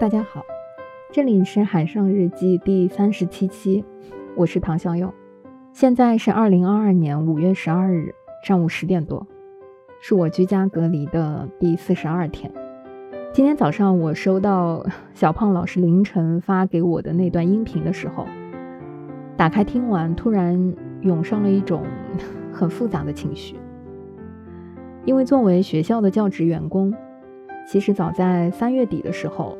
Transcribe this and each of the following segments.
大家好，这里是海上日记第三十七期，我是唐小勇。现在是二零二二年五月十二日上午十点多，是我居家隔离的第四十二天。今天早上我收到小胖老师凌晨发给我的那段音频的时候，打开听完，突然涌上了一种很复杂的情绪。因为作为学校的教职员工，其实早在三月底的时候。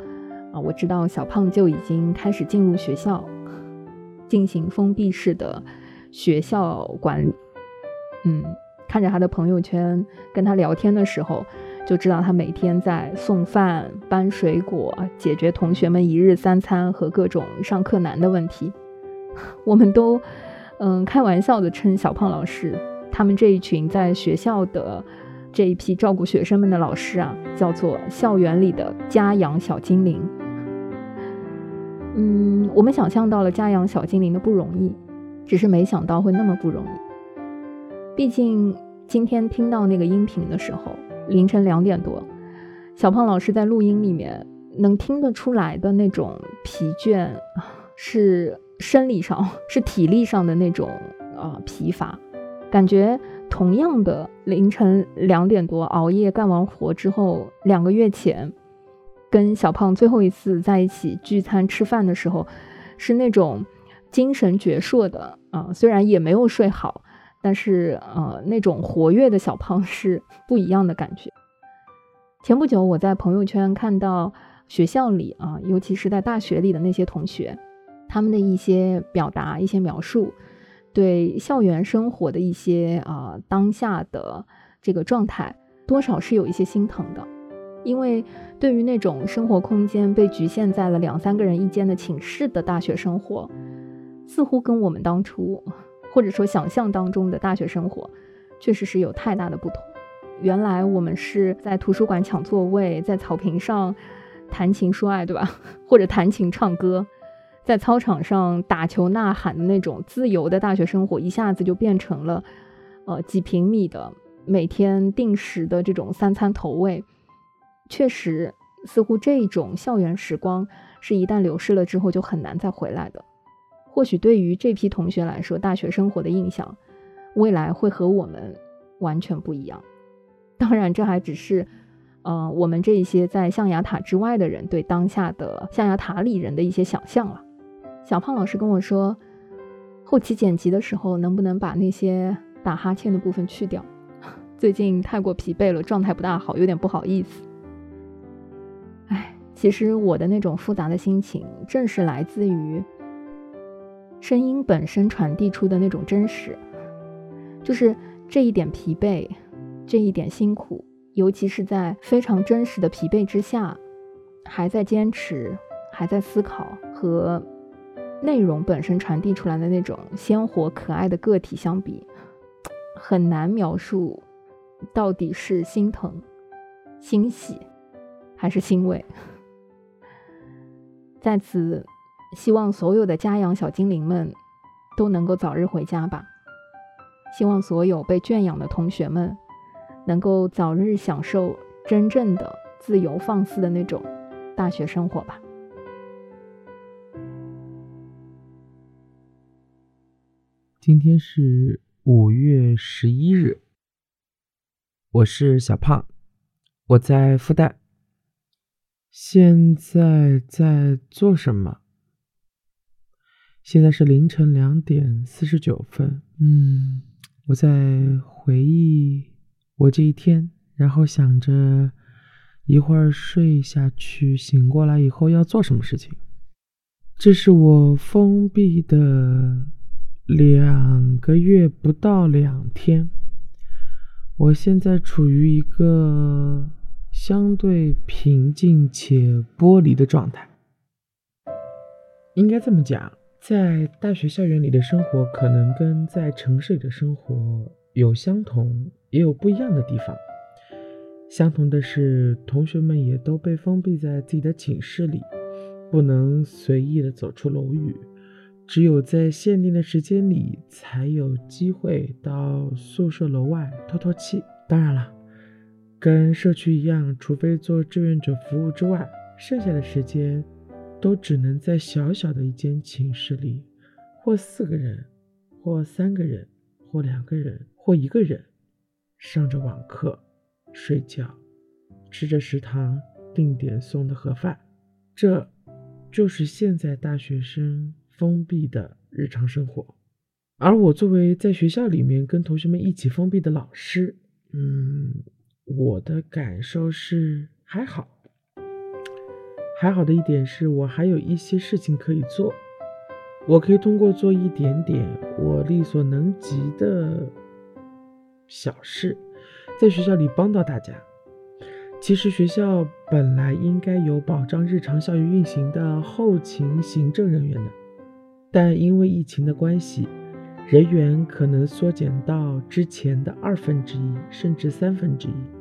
啊，我知道小胖就已经开始进入学校，进行封闭式的学校管理。嗯，看着他的朋友圈，跟他聊天的时候，就知道他每天在送饭、搬水果，解决同学们一日三餐和各种上课难的问题。我们都嗯开玩笑的称小胖老师，他们这一群在学校的这一批照顾学生们的老师啊，叫做校园里的家养小精灵。嗯，我们想象到了家养小精灵的不容易，只是没想到会那么不容易。毕竟今天听到那个音频的时候，凌晨两点多，小胖老师在录音里面能听得出来的那种疲倦，是生理上、是体力上的那种呃疲乏，感觉同样的凌晨两点多熬夜干完活之后，两个月前。跟小胖最后一次在一起聚餐吃饭的时候，是那种精神矍铄的啊，虽然也没有睡好，但是呃，那种活跃的小胖是不一样的感觉。前不久我在朋友圈看到学校里啊，尤其是在大学里的那些同学，他们的一些表达、一些描述，对校园生活的一些啊当下的这个状态，多少是有一些心疼的。因为对于那种生活空间被局限在了两三个人一间的寝室的大学生活，似乎跟我们当初或者说想象当中的大学生活，确实是有太大的不同。原来我们是在图书馆抢座位，在草坪上谈情说爱，对吧？或者弹琴唱歌，在操场上打球呐喊的那种自由的大学生活，一下子就变成了呃几平米的每天定时的这种三餐投喂。确实，似乎这种校园时光是一旦流逝了之后就很难再回来的。或许对于这批同学来说，大学生活的印象，未来会和我们完全不一样。当然，这还只是，呃，我们这一些在象牙塔之外的人对当下的象牙塔里人的一些想象了。小胖老师跟我说，后期剪辑的时候能不能把那些打哈欠的部分去掉？最近太过疲惫了，状态不大好，有点不好意思。其实我的那种复杂的心情，正是来自于声音本身传递出的那种真实，就是这一点疲惫，这一点辛苦，尤其是在非常真实的疲惫之下，还在坚持，还在思考，和内容本身传递出来的那种鲜活可爱的个体相比，很难描述到底是心疼、欣喜还是欣慰。在此，希望所有的家养小精灵们都能够早日回家吧。希望所有被圈养的同学们能够早日享受真正的自由放肆的那种大学生活吧。今天是五月十一日，我是小胖，我在复旦。现在在做什么？现在是凌晨两点四十九分。嗯，我在回忆我这一天，然后想着一会儿睡下去，醒过来以后要做什么事情。这是我封闭的两个月不到两天，我现在处于一个。相对平静且剥离的状态，应该这么讲，在大学校园里的生活可能跟在城市里的生活有相同，也有不一样的地方。相同的是，同学们也都被封闭在自己的寝室里，不能随意的走出楼宇，只有在限定的时间里才有机会到宿舍楼外透透气。当然了。跟社区一样，除非做志愿者服务之外，剩下的时间都只能在小小的一间寝室里，或四个人，或三个人，或两个人，或一个人，上着网课，睡觉，吃着食堂定点送的盒饭，这，就是现在大学生封闭的日常生活。而我作为在学校里面跟同学们一起封闭的老师，嗯，我的感受是还好。还好的一点是我还有一些事情可以做，我可以通过做一点点我力所能及的小事，在学校里帮到大家。其实学校本来应该有保障日常校园运行的后勤行政人员的，但因为疫情的关系。人员可能缩减到之前的二分之一，甚至三分之一。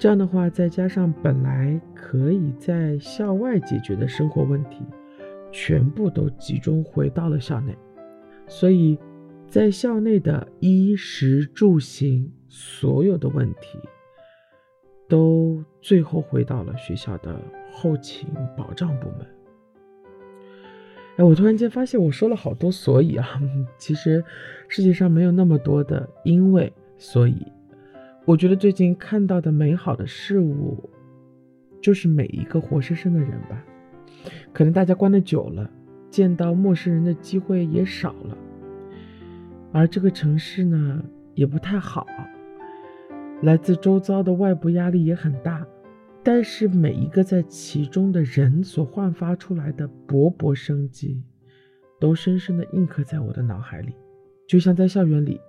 这样的话，再加上本来可以在校外解决的生活问题，全部都集中回到了校内。所以，在校内的衣食住行所有的问题，都最后回到了学校的后勤保障部门。哎，我突然间发现我说了好多所以啊，其实世界上没有那么多的因为所以。我觉得最近看到的美好的事物，就是每一个活生生的人吧。可能大家关的久了，见到陌生人的机会也少了，而这个城市呢也不太好，来自周遭的外部压力也很大。但是每一个在其中的人所焕发出来的勃勃生机，都深深的印刻在我的脑海里。就像在校园里，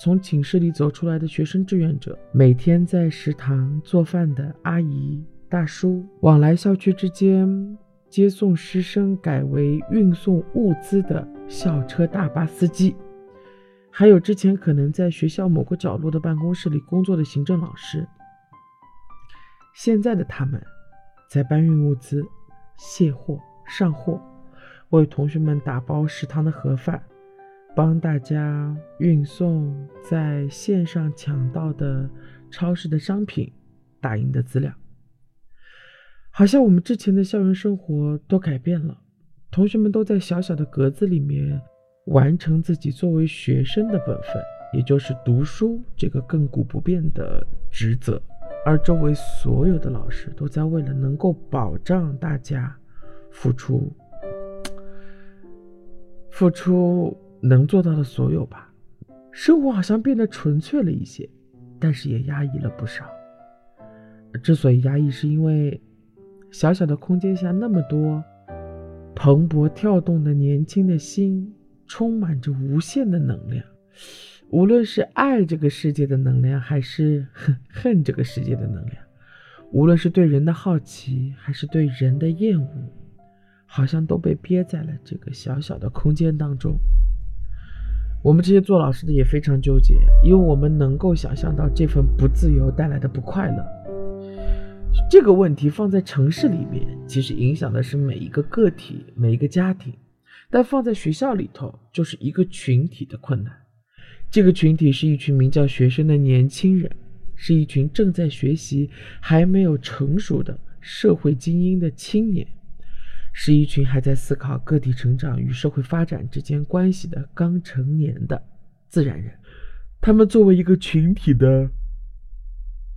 从寝室里走出来的学生志愿者，每天在食堂做饭的阿姨大叔，往来校区之间接送师生改为运送物资的校车大巴司机，还有之前可能在学校某个角落的办公室里工作的行政老师。现在的他们，在搬运物资、卸货、上货，为同学们打包食堂的盒饭，帮大家运送在线上抢到的超市的商品、打印的资料。好像我们之前的校园生活都改变了，同学们都在小小的格子里面完成自己作为学生的本分，也就是读书这个亘古不变的职责。而周围所有的老师都在为了能够保障大家，付出，付出能做到的所有吧。生活好像变得纯粹了一些，但是也压抑了不少。之所以压抑，是因为小小的空间下那么多蓬勃跳动的年轻的心，充满着无限的能量。无论是爱这个世界的能量，还是恨这个世界的能量，无论是对人的好奇，还是对人的厌恶，好像都被憋在了这个小小的空间当中。我们这些做老师的也非常纠结，因为我们能够想象到这份不自由带来的不快乐。这个问题放在城市里面，其实影响的是每一个个体、每一个家庭；但放在学校里头，就是一个群体的困难。这个群体是一群名叫学生的年轻人，是一群正在学习、还没有成熟的社会精英的青年，是一群还在思考个体成长与社会发展之间关系的刚成年的自然人。他们作为一个群体的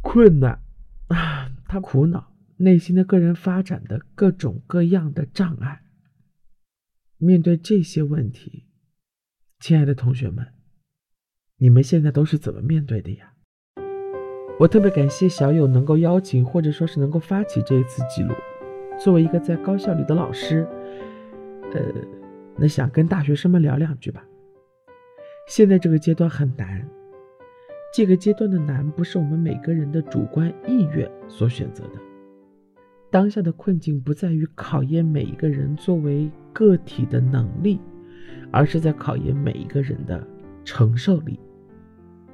困难啊，他苦恼内心的个人发展的各种各样的障碍。面对这些问题，亲爱的同学们。你们现在都是怎么面对的呀？我特别感谢小友能够邀请或者说是能够发起这一次记录。作为一个在高校里的老师，呃，那想跟大学生们聊两句吧。现在这个阶段很难，这个阶段的难不是我们每个人的主观意愿所选择的。当下的困境不在于考验每一个人作为个体的能力，而是在考验每一个人的承受力。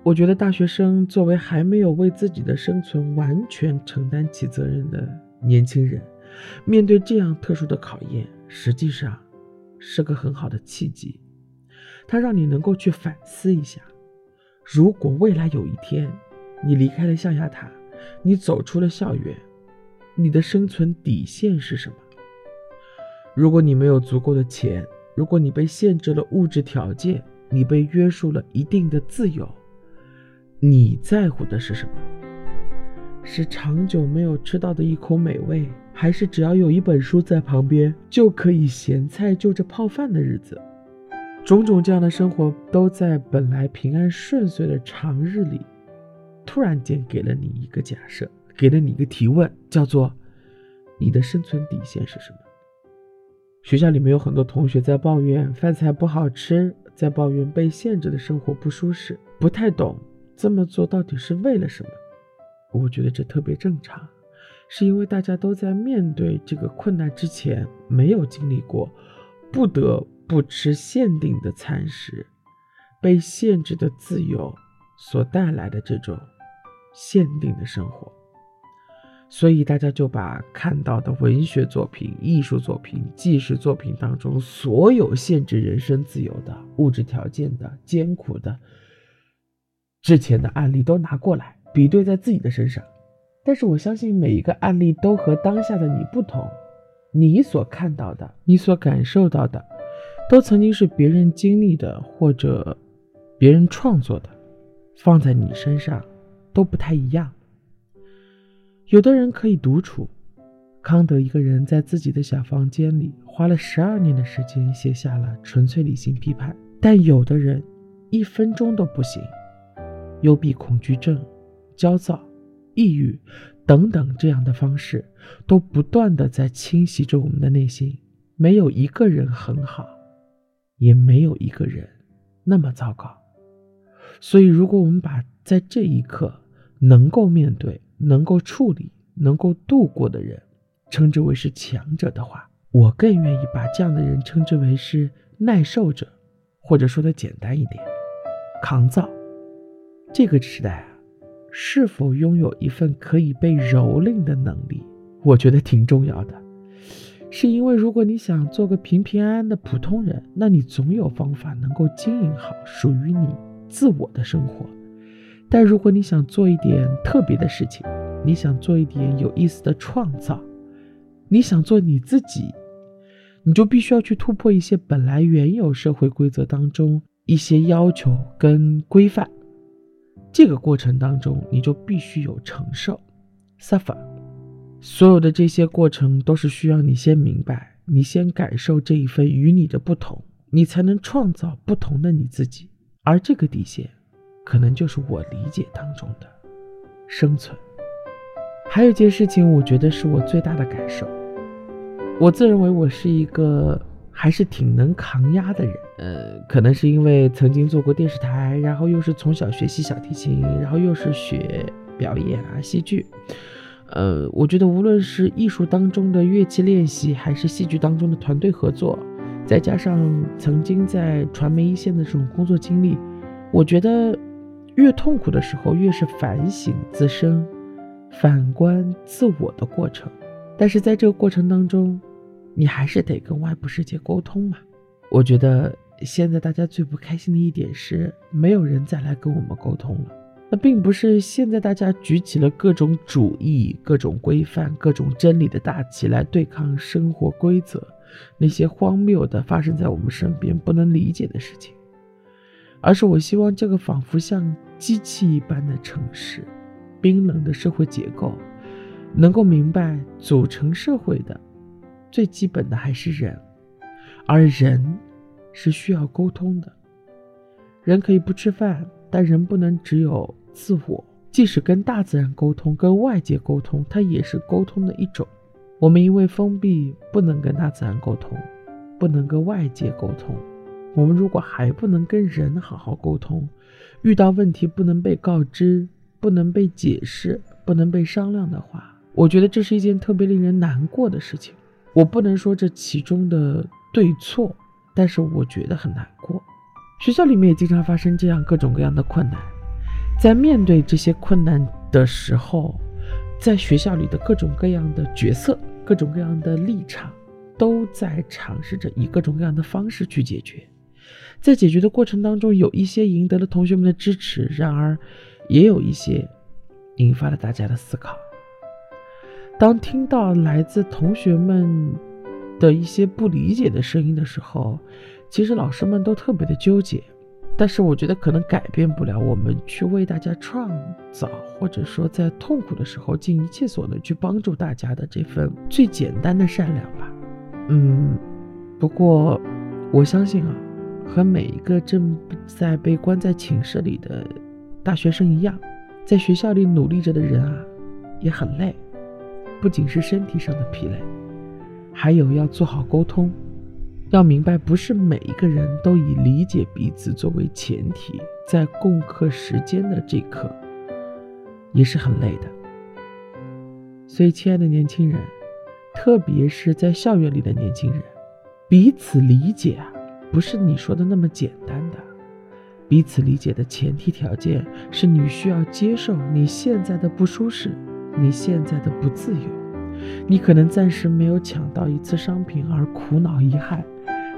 我觉得大学生作为还没有为自己的生存完全承担起责任的年轻人，面对这样特殊的考验，实际上是个很好的契机。它让你能够去反思一下：如果未来有一天你离开了象牙塔，你走出了校园，你的生存底线是什么？如果你没有足够的钱，如果你被限制了物质条件，你被约束了一定的自由，你在乎的是什么？是长久没有吃到的一口美味，还是只要有一本书在旁边就可以咸菜就着泡饭的日子？种种这样的生活，都在本来平安顺遂的长日里，突然间给了你一个假设，给了你一个提问，叫做：你的生存底线是什么？学校里面有很多同学在抱怨饭菜不好吃，在抱怨被限制的生活不舒适，不太懂这么做到底是为了什么。我觉得这特别正常，是因为大家都在面对这个困难之前没有经历过，不得不吃限定的餐食，被限制的自由所带来的这种限定的生活。所以大家就把看到的文学作品、艺术作品、纪实作品当中所有限制人身自由的物质条件的艰苦的之前的案例都拿过来比对在自己的身上。但是我相信每一个案例都和当下的你不同，你所看到的、你所感受到的，都曾经是别人经历的或者别人创作的，放在你身上都不太一样。有的人可以独处，康德一个人在自己的小房间里花了十二年的时间写下了《纯粹理性批判》。但有的人一分钟都不行，幽闭恐惧症、焦躁、抑郁等等这样的方式，都不断的在侵袭着我们的内心。没有一个人很好，也没有一个人那么糟糕。所以，如果我们把在这一刻能够面对。能够处理、能够度过的人，称之为是强者的话，我更愿意把这样的人称之为是耐受者，或者说的简单一点，抗造。这个时代啊，是否拥有一份可以被蹂躏的能力，我觉得挺重要的。是因为如果你想做个平平安安的普通人，那你总有方法能够经营好属于你自我的生活。但如果你想做一点特别的事情，你想做一点有意思的创造，你想做你自己，你就必须要去突破一些本来原有社会规则当中一些要求跟规范。这个过程当中，你就必须有承受，suffer。所有的这些过程都是需要你先明白，你先感受这一份与你的不同，你才能创造不同的你自己。而这个底线。可能就是我理解当中的生存。还有一件事情，我觉得是我最大的感受。我自认为我是一个还是挺能抗压的人。呃，可能是因为曾经做过电视台，然后又是从小学习小提琴，然后又是学表演啊戏剧。呃，我觉得无论是艺术当中的乐器练习，还是戏剧当中的团队合作，再加上曾经在传媒一线的这种工作经历，我觉得。越痛苦的时候，越是反省自身、反观自我的过程。但是在这个过程当中，你还是得跟外部世界沟通嘛。我觉得现在大家最不开心的一点是，没有人再来跟我们沟通了。那并不是现在大家举起了各种主义、各种规范、各种真理的大旗来对抗生活规则，那些荒谬的发生在我们身边不能理解的事情。而是我希望这个仿佛像机器一般的城市，冰冷的社会结构，能够明白组成社会的最基本的还是人，而人是需要沟通的。人可以不吃饭，但人不能只有自我。即使跟大自然沟通，跟外界沟通，它也是沟通的一种。我们因为封闭，不能跟大自然沟通，不能跟外界沟通。我们如果还不能跟人好好沟通，遇到问题不能被告知、不能被解释、不能被商量的话，我觉得这是一件特别令人难过的事情。我不能说这其中的对错，但是我觉得很难过。学校里面也经常发生这样各种各样的困难，在面对这些困难的时候，在学校里的各种各样的角色、各种各样的立场，都在尝试着以各种各样的方式去解决。在解决的过程当中，有一些赢得了同学们的支持，然而，也有一些引发了大家的思考。当听到来自同学们的一些不理解的声音的时候，其实老师们都特别的纠结。但是我觉得可能改变不了我们去为大家创造，或者说在痛苦的时候尽一切所能去帮助大家的这份最简单的善良吧。嗯，不过我相信啊，和每一个正在被关在寝室里的大学生一样，在学校里努力着的人啊，也很累，不仅是身体上的疲累，还有要做好沟通。要明白，不是每一个人都以理解彼此作为前提，在共克时间的这一刻，也是很累的。所以，亲爱的年轻人，特别是在校园里的年轻人，彼此理解啊，不是你说的那么简单的。彼此理解的前提条件是你需要接受你现在的不舒适，你现在的不自由，你可能暂时没有抢到一次商品而苦恼遗憾。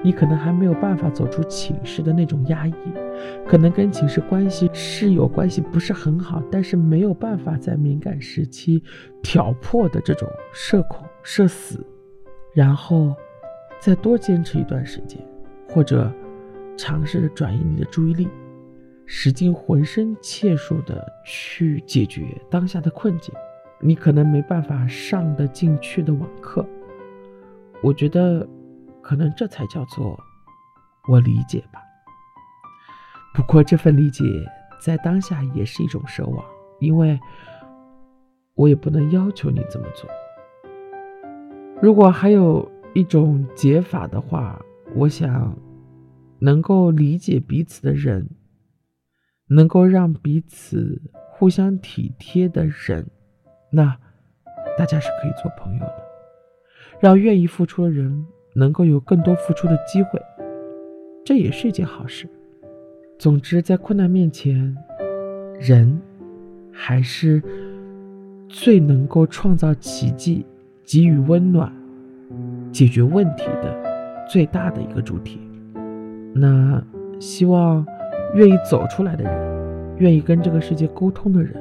你可能还没有办法走出寝室的那种压抑，可能跟寝室关系室友关系不是很好，但是没有办法在敏感时期挑破的这种社恐社死，然后再多坚持一段时间，或者尝试着转移你的注意力，使尽浑身解数的去解决当下的困境，你可能没办法上得进去的网课，我觉得。可能这才叫做我理解吧。不过这份理解在当下也是一种奢望，因为我也不能要求你这么做。如果还有一种解法的话，我想能够理解彼此的人，能够让彼此互相体贴的人，那大家是可以做朋友的，让愿意付出的人。能够有更多付出的机会，这也是一件好事。总之，在困难面前，人还是最能够创造奇迹、给予温暖、解决问题的最大的一个主体。那希望愿意走出来的人，愿意跟这个世界沟通的人，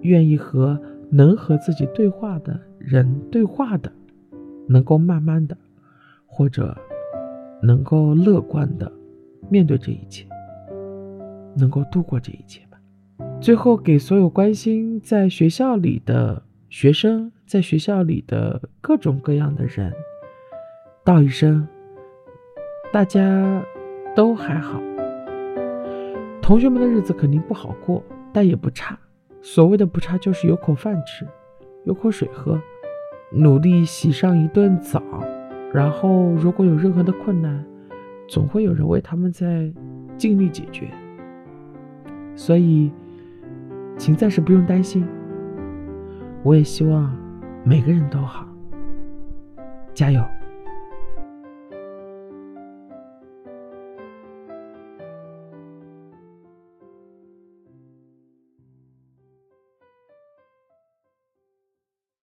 愿意和能和自己对话的人对话的，能够慢慢的。或者能够乐观的面对这一切，能够度过这一切吧。最后，给所有关心在学校里的学生，在学校里的各种各样的人，道一声：大家都还好。同学们的日子肯定不好过，但也不差。所谓的不差，就是有口饭吃，有口水喝，努力洗上一顿澡。然后，如果有任何的困难，总会有人为他们在尽力解决。所以，请暂时不用担心。我也希望每个人都好，加油。